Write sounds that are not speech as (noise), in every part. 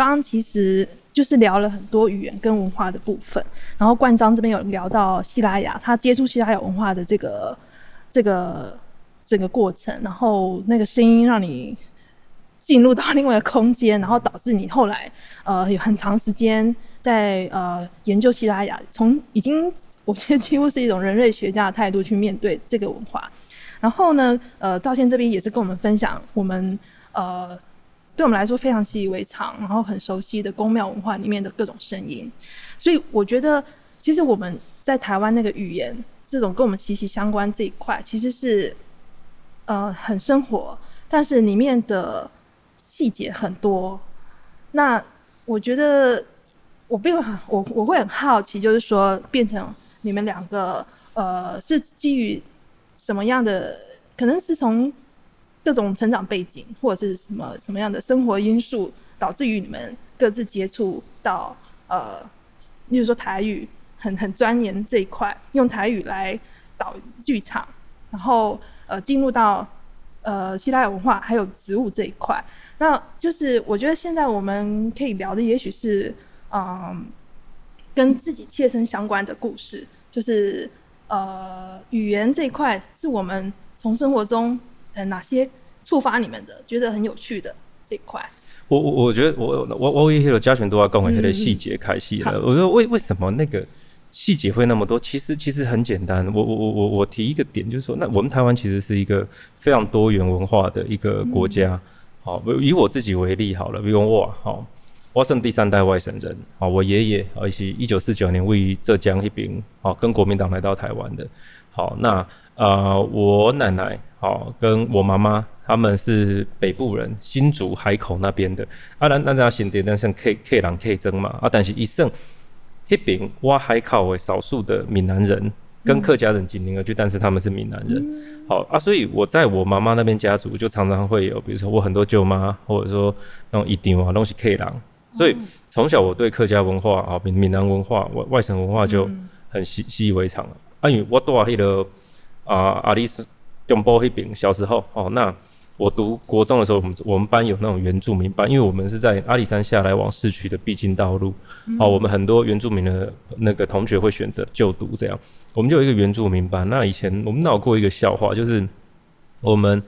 刚刚其实就是聊了很多语言跟文化的部分，然后冠章这边有聊到希拉雅，他接触希拉雅文化的这个这个整个过程，然后那个声音让你进入到另外一个空间，然后导致你后来呃有很长时间在呃研究希拉雅，从已经我觉得几乎是一种人类学家的态度去面对这个文化。然后呢，呃，赵倩这边也是跟我们分享我们呃对我们来说非常习以为常，然后很熟悉的宫庙文化里面的各种声音。所以我觉得，其实我们在台湾那个语言这种跟我们息息相关这一块，其实是呃很生活，但是里面的细节很多。那我觉得我并很我我会很好奇，就是说变成你们两个呃是基于。什么样的可能是从各种成长背景，或者是什么什么样的生活因素，导致于你们各自接触到呃，例如说台语很很钻研这一块，用台语来导剧场，然后呃进入到呃希腊文化还有植物这一块，那就是我觉得现在我们可以聊的，也许是嗯、跟自己切身相关的故事，就是。呃，语言这一块是我们从生活中呃哪些触发你们的，觉得很有趣的这一块。我我我觉得我我我也有嘉权都要跟我那个细节开戏了。我说为为什么那个细节会那么多？其实其实很简单。我我我我我提一个点，就是说，那我们台湾其实是一个非常多元文化的一个国家。嗯、好，以我自己为例好了，比如我好。我是第三代外省人，啊，我爷爷而且一九四九年位于浙江那边，啊，跟国民党来到台湾的。好，那呃，我奶奶，好，跟我妈妈，他们是北部人，新竹海口那边的。啊，咱咱家先点，那像 K K 人 K 争嘛，啊，但是一剩那边我海口的少数的闽南人，跟客家人紧邻而居，但是他们是闽南人。好啊，所以我在我妈妈那边家族就常常会有，比如说我很多舅妈，或者说那种一定啊，都是 K 人。所以从小我对客家文化啊、闽闽南文化、外外省文化就很习习以为常了。啊，因为我住迄个啊阿里斯中部那边，小时候哦，那我读国中的时候，我们我们班有那种原住民班，因为我们是在阿里山下来往市区的必经道路，哦，我们很多原住民的那个同学会选择就读这样，我们就有一个原住民班。那以前我们闹过一个笑话，就是我们。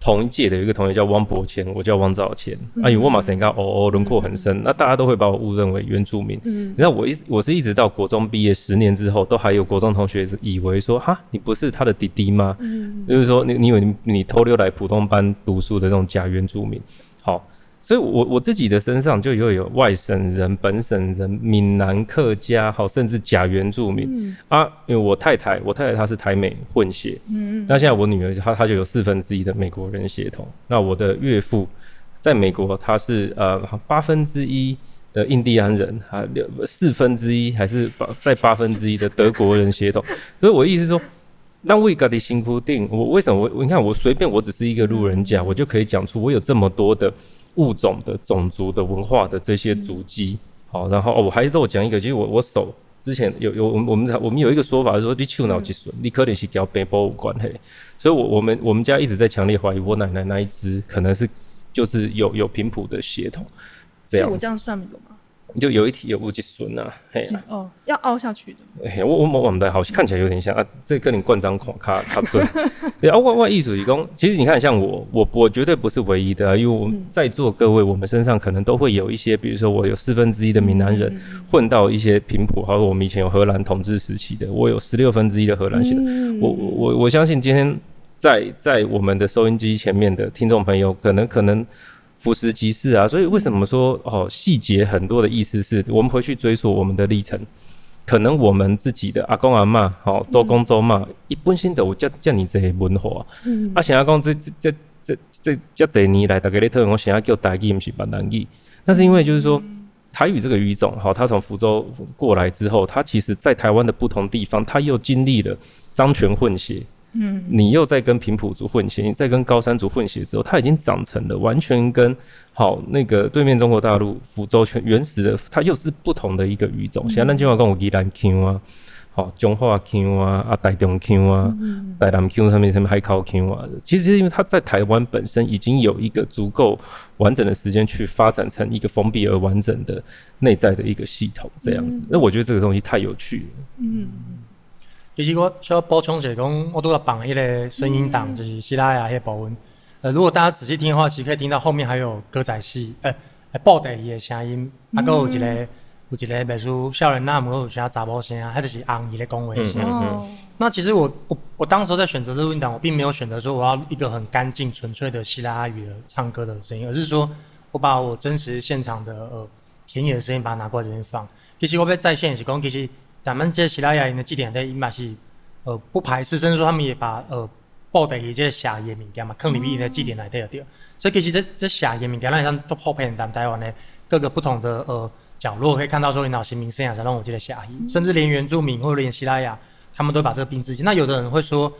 同一届的有一个同学叫汪伯谦，我叫汪兆谦。嗯、啊，因为我马身高，哦哦，轮廓很深，嗯、那大家都会把我误认为原住民。嗯，然后我一我是一直到国中毕业十年之后，都还有国中同学是以为说，哈，你不是他的弟弟吗？嗯，就是说你你以为你你偷溜来普通班读书的那种假原住民。好。所以我，我我自己的身上就又有外省人、本省人、闽南客家，好，甚至假原住民、嗯、啊。因为我太太，我太太她是台美混血，嗯，那现在我女儿她她就有四分之一的美国人血统。那我的岳父在美国，他是呃八分之一的印第安人，还有四分之一还是八在八分之一的德国人血统。(laughs) 所以，我意思说，那为个的辛苦定，我为什么我你看我随便我只是一个路人甲，我就可以讲出我有这么多的。物种的、种族的、文化的这些足迹，好，然后哦，我还漏讲一个，其实我我手之前有有我们我们我们有一个说法，就是说你手脑积损，你可能是跟北部有关系，所以我我们我们家一直在强烈怀疑我奶奶那一只可能是就是有有频谱的血统，这样。我这样算有吗？就有一题有无脊笋呐，嘿哦，要凹下去的。嘿，我我我我们的好看起来有点像啊，这跟你灌章款卡卡 (laughs) 准。对啊，外外艺术理工，其实你看，像我我我绝对不是唯一的，因为我们在座各位，我们身上可能都会有一些，比如说我有四分之一的闽南人混到一些平埔，还有我们以前有荷兰统治时期的，我有十六分之一的荷兰血统。我我我相信今天在在我们的收音机前面的听众朋友，可能可能。俯拾即是啊，所以为什么说哦细节很多的意思是我们回去追溯我们的历程，可能我们自己的阿公阿嬷，好周公周妈，一般性的我叫叫你这些文化，嗯，啊，想要讲这这这这这这这年来大概咧特我想要叫台语不是闽南语，那是因为就是说台语这个语种，好，它从福州过来之后，它其实在台湾的不同地方，它又经历了漳泉混血。嗯，你又在跟平埔族混血，你再跟高山族混血之后，它已经长成了完全跟好那个对面中国大陆福州全原始的，它又是不同的一个语种。现在那句话跟我依然听啊，好，中华腔啊，啊，台中腔啊，嗯、台南腔上面什么海口腔啊，其实因为它在台湾本身已经有一个足够完整的时间去发展成一个封闭而完整的内在的一个系统，这样子。那、嗯、我觉得这个东西太有趣了。嗯，其实我需要补充一下，讲我都要绑一个声音档，就是希拉雅那部分。呃，如果大家仔细听的话，其实可以听到后面还有歌仔戏，呃，布袋戏的声音，啊，还有一个。有一个别墅，少年那么有些查某声啊，还就是阿姨的讲话声。嗯嗯、那其实我我我当时在选择录音档，我并没有选择说我要一个很干净纯粹的希拉雅语的唱歌的声音，而是说我把我真实现场的呃田野的声音把它拿过来这边放。其实我被在线是讲，其实咱们这些西拉雅语的祭典的伊嘛是呃不排斥，甚至说他们也把呃布袋伊这些写的物件嘛，坑里面的祭典来对了对。所以其实这这写的物件，咱像做普遍咱台湾的各个不同的呃。角落可以看到说，你脑新民生啊，才让我记得下意，甚至连原住民或者连西拉雅，他们都把这个并置进。那有的人会说，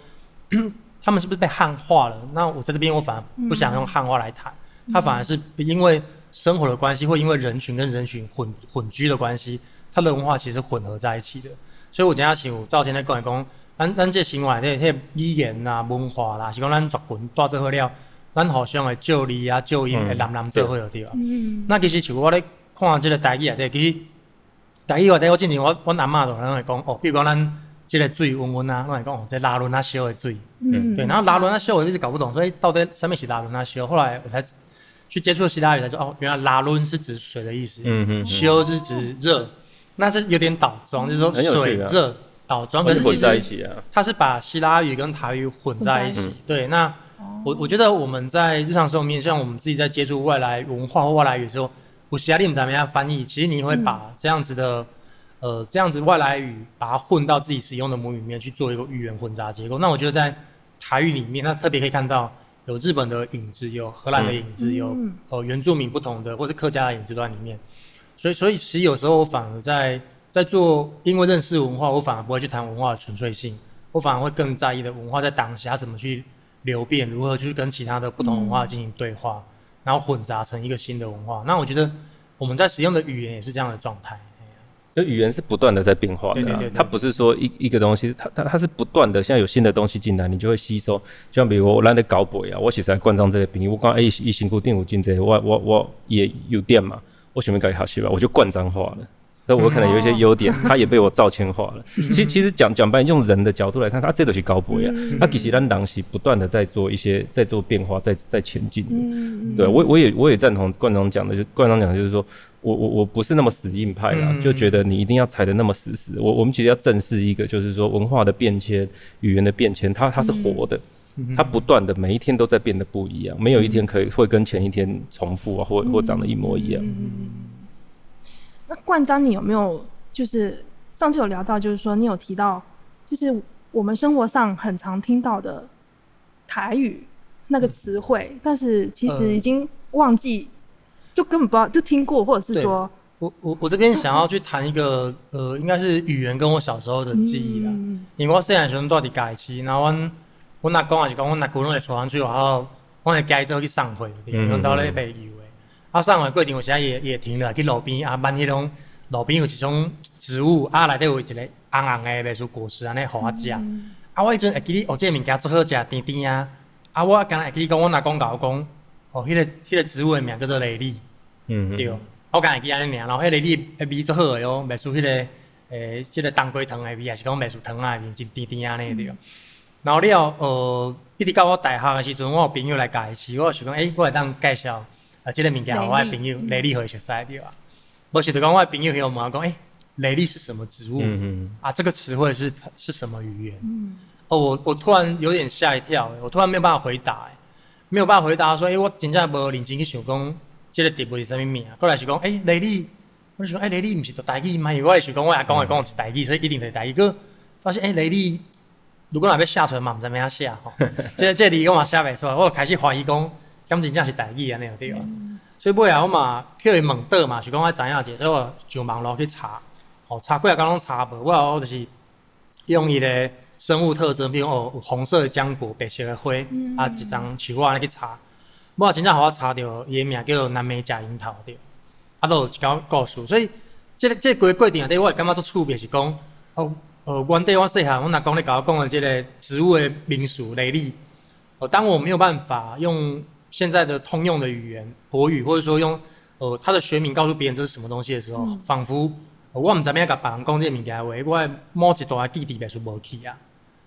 他们是不是被汉化了？那我在这边，我反而不想用汉化来谈，他反而是因为生活的关系，或因为人群跟人群混混居的关系，他的文化其实混合在一起的。所以我今天请我赵先生讲来讲，咱咱这生活这些语言啊、文化啦，是讲咱族群带最好了，咱互相的旧理啊、照音会南南这会有对吧？嗯，那其实像我咧。看这个台语啊，对，其实台语话题我之前我我阿嬷都拢会讲哦，比如讲咱这个水温温啊，拢会讲哦，这拉轮啊烧的水，嗯，对，然后拉轮啊烧我一直搞不懂，所以到底什么是拉轮啊烧？后来我才去接触希腊语，才说哦，原来拉仑是指水的意思，嗯嗯，烧是指热，那是有点倒装，就是说水热倒装，可是其实它是把希拉语跟台语混在一起，对，那我我觉得我们在日常生活面，像我们自己在接触外来文化或外来语的时候。不是啊，你们怎么样翻译？其实你会把这样子的，嗯、呃，这样子外来语，把它混到自己使用的母语里面去做一个语言混杂结构。那我觉得在台语里面，那特别可以看到有日本的影子，有荷兰的影子，嗯、有呃原住民不同的，或是客家的影子在里面。所以，所以其实有时候我反而在在做，因为认识文化，我反而不会去谈文化的纯粹性，我反而会更在意的文化在当下怎么去流变，如何去跟其他的不同文化进行对话。嗯然后混杂成一个新的文化，那我觉得我们在使用的语言也是这样的状态。这语言是不断的在变化的，对对对，它不是说一一个东西，它它它是不断的，现在有新的东西进来，你就会吸收。就像比如我懒得搞鬼啊，我其实在关张这个饼，我刚哎一辛苦定五进这些，我我我也有电嘛，我准备改好去吧，我就惯脏话了。那我可能有一些优点，它也被我照迁化了。其实其实讲讲白，用人的角度来看，它这都是高博呀。它其实咱当时不断的在做一些，在做变化，在在前进。对我我也我也赞同冠章讲的，就冠章讲的就是说我我我不是那么死硬派啦，就觉得你一定要踩得那么死死。我我们其实要正视一个，就是说文化的变迁、语言的变迁，它它是活的，它不断的每一天都在变得不一样，没有一天可以会跟前一天重复啊，或或长得一模一样。那冠章，你有没有就是上次有聊到，就是说你有提到，就是我们生活上很常听到的台语那个词汇，嗯、但是其实已经忘记，呃、就根本不知道，就听过，或者是说，我我我这边想要去谈一个呃，应该是语言跟我小时候的记忆啦。嗯、因为我细汉时阵住伫家己，然后阮阮阿公也是讲，阮阿舅拢会带阮去外口，阮会家己做去送货，用到咧卖油。啊，送货过程有时也也停了，去路边啊，万迄种路边有一种植物啊，内底有一个红红的类似果实安尼，互我食。嗯、啊，我迄阵会记咧哦，这个物件最好食，甜甜啊。啊，我刚才会记得讲，阮阿公甲我讲，哦，迄、那个迄、那个植物的名叫做雷利。嗯，嗯对。我刚会记安尼名，然后迄个雷利的味最好的哟，卖出迄个诶，即、那个冬瓜糖的味，也是讲卖出糖啊的味，真甜甜安尼对。嗯、然后了，呃，一直到我大学的时阵，我有朋友来家吃，我想讲，诶、欸，我来当介绍。啊，这个物件我的朋友雷利和熟悉对吧？我是就讲我的朋友和我问讲，诶，雷利是什么植物？嗯嗯。啊，这个词汇是是什么语言？嗯。哦，我我突然有点吓一跳，我突然没有办法回答，没有办法回答说，诶，我真正无认真去想讲，这个植物是什么名？过来是讲，诶，雷利，我就说，诶，雷利毋是读台语吗？我也是讲，我阿公会讲是台语，所以一定是台语。哥发现，诶，雷利，如果若要写出来嘛，毋知咩样写吼。即即字我嘛写袂出来，我开始怀疑讲。敢真正是台语安尼个对所以尾啊我嘛去伊问倒嘛，是讲我知影者，所以我上网络去查，哦查几啊工拢查无，我我就是用伊个生物特征，比如哦红色的浆果，白色的花，嗯、啊一张树啊安尼去查，我真正互我查到伊个名叫做南美假樱桃对，啊都有一条故事，所以即个这个过程内底我会感觉足趣味是讲，哦呃，原地我细汉，我若讲咧，甲我讲的这个植物的民俗雷利，呃，当我没有办法用现在的通用的语言国语，或者说用呃它的学名告诉别人这是什么东西的时候，嗯、仿佛、呃、我毋知咩甲别人讲这个物件话，我某一段记忆袂出无去啊，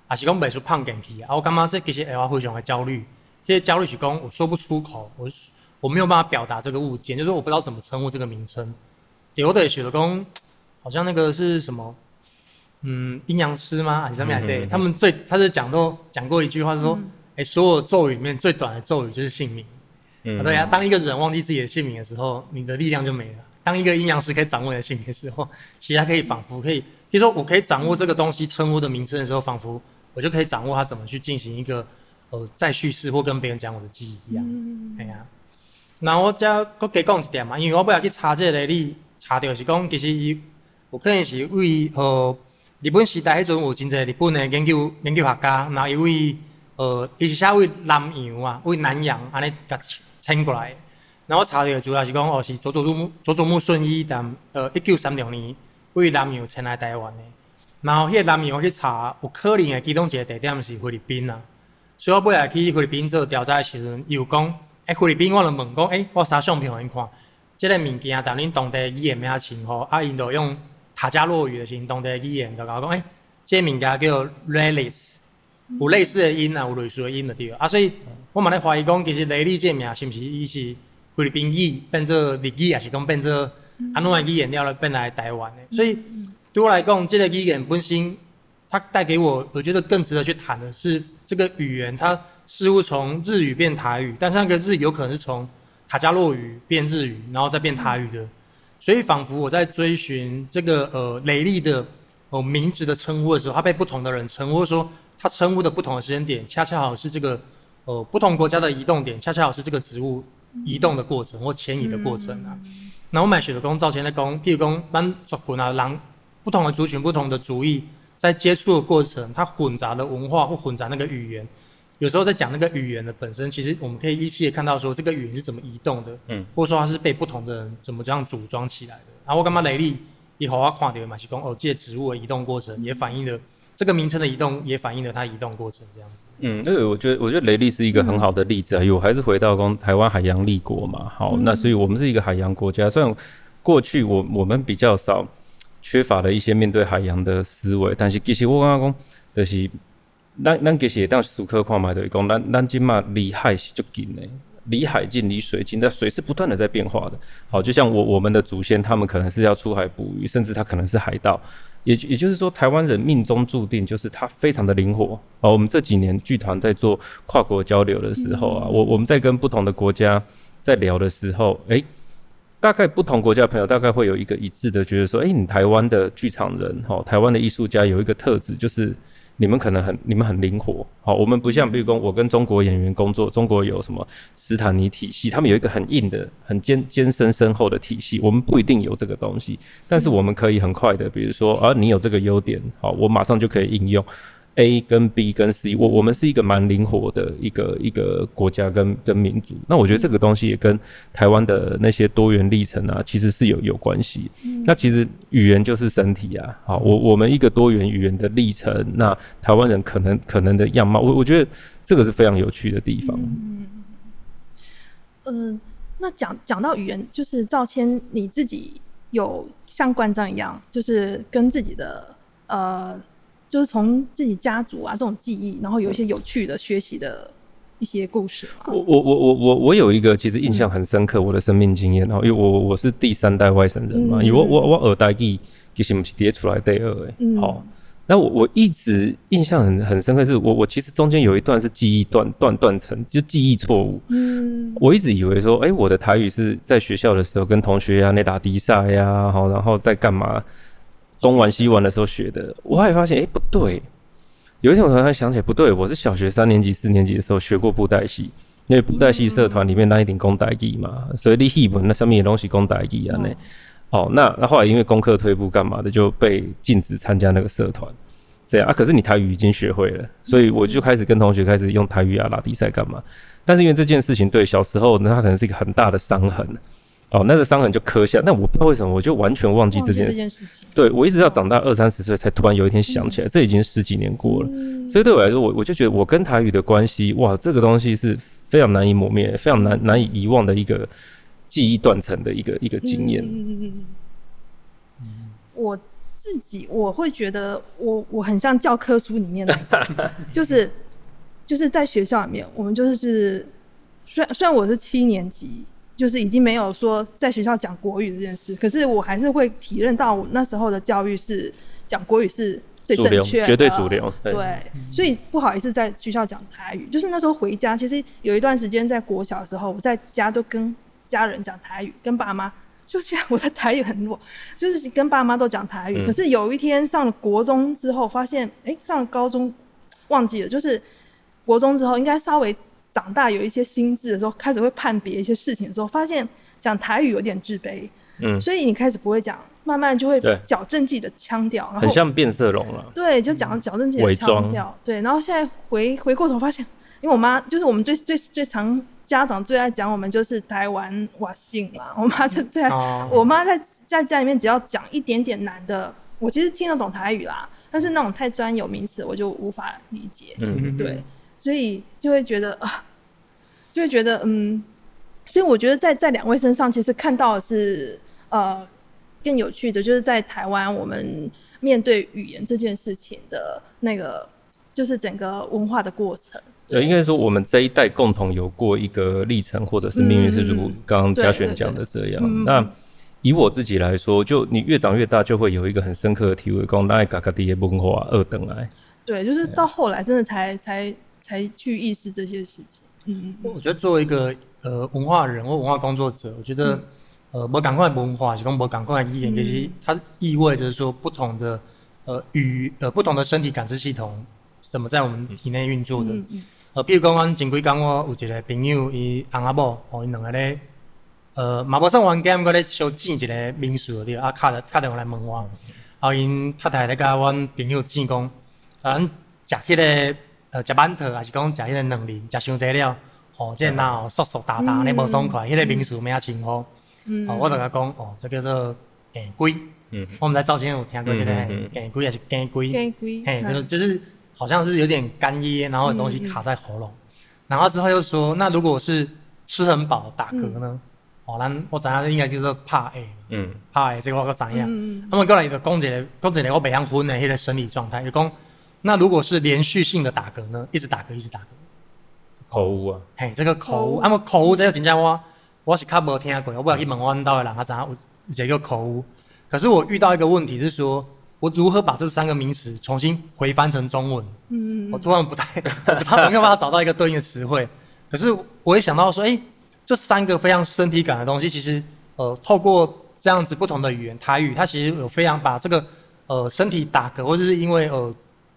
还是讲袂出胖点去啊，我感觉这其实会让我非常的焦虑，这些焦虑是讲我说不出口，我我没有办法表达这个物件，就是说我不知道怎么称呼这个名称。有的学的讲，好像那个是什么，嗯，阴阳师吗？还是什么来对，他们最他是讲到讲过一句话，说，哎、所有咒语里面最短的咒语就是姓名。嗯，对呀，当一个人忘记自己的姓名的时候，你的力量就没了。当一个阴阳师可以掌握你的姓名的时候，其实他可以仿佛可以，比如说我可以掌握这个东西称呼的名称的时候，仿佛我就可以掌握它怎么去进行一个呃再叙事或跟别人讲我的记忆一样。嗯，哎呀，那我再搁加讲一点嘛，因为我不要去查这个例。查到是讲，其实伊有可能是为呃日本时代迄阵有真侪日本的研究研究学家，然后伊为呃伊是写为南洋啊，为南洋安尼甲迁过来。然后我查到主要是讲哦是佐佐木佐佐木顺一但呃一九三六年为南洋迁来台湾的。然后迄个南洋我去查，有可能的其中一个地点是菲律宾啊。所以我尾来去菲律宾做调查的时阵，伊有讲，诶、菲律宾我就问讲，诶、我啥相片互因看。即个物件，但恁当地语言咩称吼？啊，因就用塔加洛语的是当地语言，就甲我讲，诶、欸，这个物件叫做 Leylis，有类似的音啊，有类似的音的对。啊，所以我嘛咧怀疑讲，其实 Leylis 这名是毋是伊是菲律宾语变做日语，还是讲变做安怎的语言了了变来台湾的？所以对我来讲，这个语言本身，它带给我，我觉得更值得去谈的是这个语言，它似乎从日语变台语，但是那个日有可能是从。塔加洛语变日语，然后再变台语的，所以仿佛我在追寻这个呃雷利的哦、名字的称呼的时候，他被不同的人称呼，或者说他称呼的不同的时间点，恰恰好是这个呃不同国家的移动点，恰恰好是这个植物移动的过程或迁移的过程啊。那、我买雪的工造钱的工，譬如讲班族群啊，狼不同的族群、不同的族裔在接触的过程，它混杂的文化或混杂那个语言。有时候在讲那个语言的本身，其实我们可以依稀的看到说这个语言是怎么移动的，嗯，或者说它是被不同的人怎么这样组装起来的。然后我干嘛雷利以后我看到嘛是讲哦，这植物的移动过程也反映了这个名称的移动，也反映了它移动过程这样子。嗯，这个我觉得我觉得雷利是一个很好的例子啊，因为我还是回到讲台湾海洋立国嘛，好，那所以我们是一个海洋国家，虽然过去我我们比较少缺乏了一些面对海洋的思维，但是其实我刚刚讲就是。咱咱其实也当时刻看嘛，就是讲咱咱今嘛离海是足近的，离海近离水近，但水是不断的在变化的。好，就像我我们的祖先，他们可能是要出海捕鱼，甚至他可能是海盗。也也就是说，台湾人命中注定就是他非常的灵活。哦，我们这几年剧团在做跨国交流的时候啊，我我们在跟不同的国家在聊的时候，诶、大概不同国家的朋友大概会有一个一致的觉得说，诶、你台湾的剧场人，哈，台湾的艺术家有一个特质就是。你们可能很，你们很灵活，好，我们不像，比如说我跟中国演员工作，中国有什么斯坦尼体系，他们有一个很硬的、很艰艰深深厚的体系，我们不一定有这个东西，但是我们可以很快的，比如说，啊，你有这个优点，好，我马上就可以应用。A 跟 B 跟 C，我我们是一个蛮灵活的一个一个国家跟跟民族。那我觉得这个东西也跟台湾的那些多元历程啊，其实是有有关系。嗯。那其实语言就是身体啊。好，我我们一个多元语言的历程，那台湾人可能可能的样貌，我我觉得这个是非常有趣的地方。嗯。呃，那讲讲到语言，就是赵谦你自己有像关张一样，就是跟自己的呃。就是从自己家族啊这种记忆，然后有一些有趣的学习的一些故事。我我我我我我有一个其实印象很深刻，我的生命经验然后，因为我我是第三代外省人嘛，嗯、因为我我我二代记其实不是叠出来第二诶。好、嗯，那我我一直印象很很深刻，是我我其实中间有一段是记忆断断断层，就记忆错误。嗯，我一直以为说，哎、欸，我的台语是在学校的时候跟同学呀、啊、那打比赛呀，好，然后在干嘛？东玩西玩的时候学的，我还发现，哎、欸，不对。有一天我突然想起来，不对，我是小学三年级、四年级的时候学过布袋戏，因为布袋戏社团里面那一定讲台语嘛，所以你戏本那上面的东西讲台语啊，那哦，那那后来因为功课退步干嘛的，就被禁止参加那个社团。这样啊，可是你台语已经学会了，所以我就开始跟同学开始用台语啊拉比赛干嘛。但是因为这件事情，对小时候那他可能是一个很大的伤痕。哦，那个伤痕就刻下。那我不知道为什么，我就完全忘记这件这件事情。对，我一直到长大二三十岁，才突然有一天想起来，嗯、这已经十几年过了。嗯、所以对我来说，我我就觉得我跟台语的关系，哇，这个东西是非常难以磨灭、非常难难以遗忘的一个记忆断层的一个一个经验。我自己我会觉得我我很像教科书里面的，(laughs) 就是就是在学校里面，我们就是。虽然虽然我是七年级，就是已经没有说在学校讲国语这件事，可是我还是会体认到我那时候的教育是讲国语是最正确的，绝对主流。对，对，所以不好意思在学校讲台语。就是那时候回家，其实有一段时间在国小的时候，我在家都跟家人讲台语，跟爸妈，就这样，我的台语很弱，就是跟爸妈都讲台语。嗯、可是有一天上了国中之后，发现，哎、欸，上了高中忘记了，就是国中之后应该稍微。长大有一些心智的时候，开始会判别一些事情的时候，发现讲台语有点自卑，嗯，所以你开始不会讲，慢慢就会矫正自己的腔调，然后很像变色龙了，对，就讲矫正自己的腔调，对，然后现在回回过头发现，因为我妈就是我们最最最常家长最爱讲我们就是台湾瓦性嘛，我妈就最爱，哦、我妈在在家里面只要讲一点点难的，我其实听得懂台语啦，但是那种太专有名词我就无法理解，嗯，对。所以就会觉得啊，就会觉得嗯，所以我觉得在在两位身上，其实看到的是呃更有趣的，就是在台湾我们面对语言这件事情的那个，就是整个文化的过程。对，应该说我们这一代共同有过一个历程，或者是命运是如刚刚嘉璇讲的这样。嗯、那以我自己来说，就你越长越大，就会有一个很深刻的体会，讲那嘎嘎的文化二等来。对，就是到后来真的才才。才去意识这些事情。嗯，我觉得作为一个呃文化人或文化工作者，我觉得、嗯、呃，不赶快文化，是讲不赶快语言，其实它意味着说不同的呃语呃不同的身体感知系统怎么在我们体内运作的。嗯嗯、呃，比如讲，我前几天我有一个朋友，伊翁仔某，哦，因两个咧，呃，嘛无算玩 game，搁咧小见一个民宿对，啊，敲的敲电话来问我，后因太太咧甲阮朋友讲讲，咱食迄个。呃，食馒头还是讲食迄个卵磷，食伤济了，哦，这脑缩缩大大，你无爽快，迄个民俗名称呼，哦，我就甲讲，哦，这叫做鸡龟，嗯，我们在早前有听过这个鸡龟还是鸡龟，鸡龟，嘿，就是就是好像是有点干噎，然后有东西卡在喉咙，然后之后又说，那如果是吃很饱打嗝呢？哦，咱我知影应该叫做怕诶，嗯，拍诶，这个我知影，那么过来就讲一个讲一个我袂晓分的迄个生理状态，就讲。那如果是连续性的打嗝呢？一直打嗝，一直打嗝，口误啊！嘿，这个口误，那么口误这个真正我我是较无听过，我不晓去问我阮兜的人，他知影有这个口误。可是我遇到一个问题是说，我如何把这三个名词重新回翻成中文？嗯，我突然不太，(laughs) 我不太没有办法找到一个对应的词汇。可是我也想到说，哎，这三个非常身体感的东西，其实呃，透过这样子不同的语言，台语它其实有非常把这个呃身体打嗝，或者是因为呃。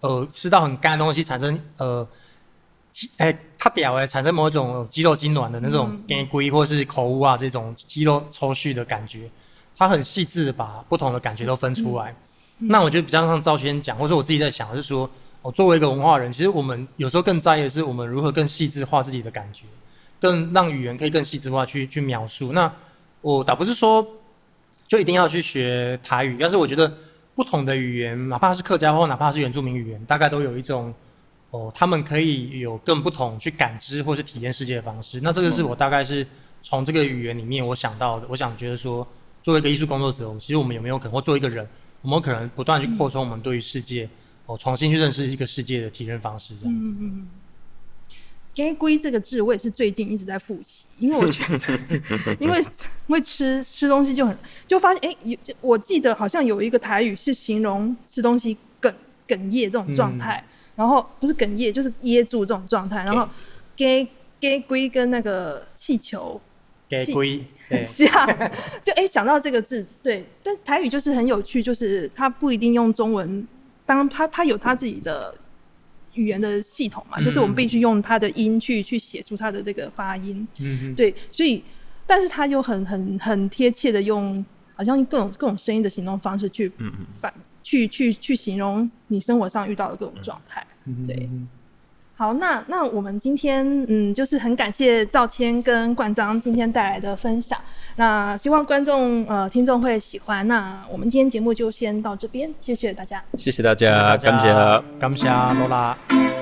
呃，吃到很干的东西，产生呃，哎、欸，它屌哎，产生某一种肌肉痉挛的那种干龟或是口误啊，这种肌肉抽搐的感觉，它很细致的把不同的感觉都分出来。嗯、那我觉得比较像赵先讲，或者说我自己在想，是说，我作为一个文化人，其实我们有时候更在意的是，我们如何更细致化自己的感觉，更让语言可以更细致化去去描述。那我倒不是说就一定要去学台语，但是我觉得。不同的语言，哪怕是客家话，哪怕是原住民语言，大概都有一种，哦，他们可以有更不同去感知或是体验世界的方式。那这个是我大概是从这个语言里面我想到的。我想觉得说，作为一个艺术工作者，其实我们有没有可能，或作为一个人，我们可能不断去扩充我们对于世界，哦，重新去认识一个世界的体验方式，这样子。嗯“鸡龟”这个字，我也是最近一直在复习，因为我觉得，(laughs) 因为因为吃吃东西就很就发现，哎、欸，有我记得好像有一个台语是形容吃东西哽哽咽这种状态，嗯、然后不是哽咽就是噎住这种状态，然后“鸡鸡龟”跟那个气球“鸡龟”很像，就哎、欸、想到这个字，对，但台语就是很有趣，就是它不一定用中文，当它它有它自己的。语言的系统嘛，就是我们必须用它的音去去写出它的这个发音。嗯哼，对，所以，但是它又很很很贴切的用，好像各种各种声音的形容方式去，把去去去形容你生活上遇到的各种状态。对，好，那那我们今天嗯，就是很感谢赵谦跟冠章今天带来的分享。那希望观众呃听众会喜欢。那我们今天节目就先到这边，谢谢大家，谢谢大家，感谢，感谢罗拉。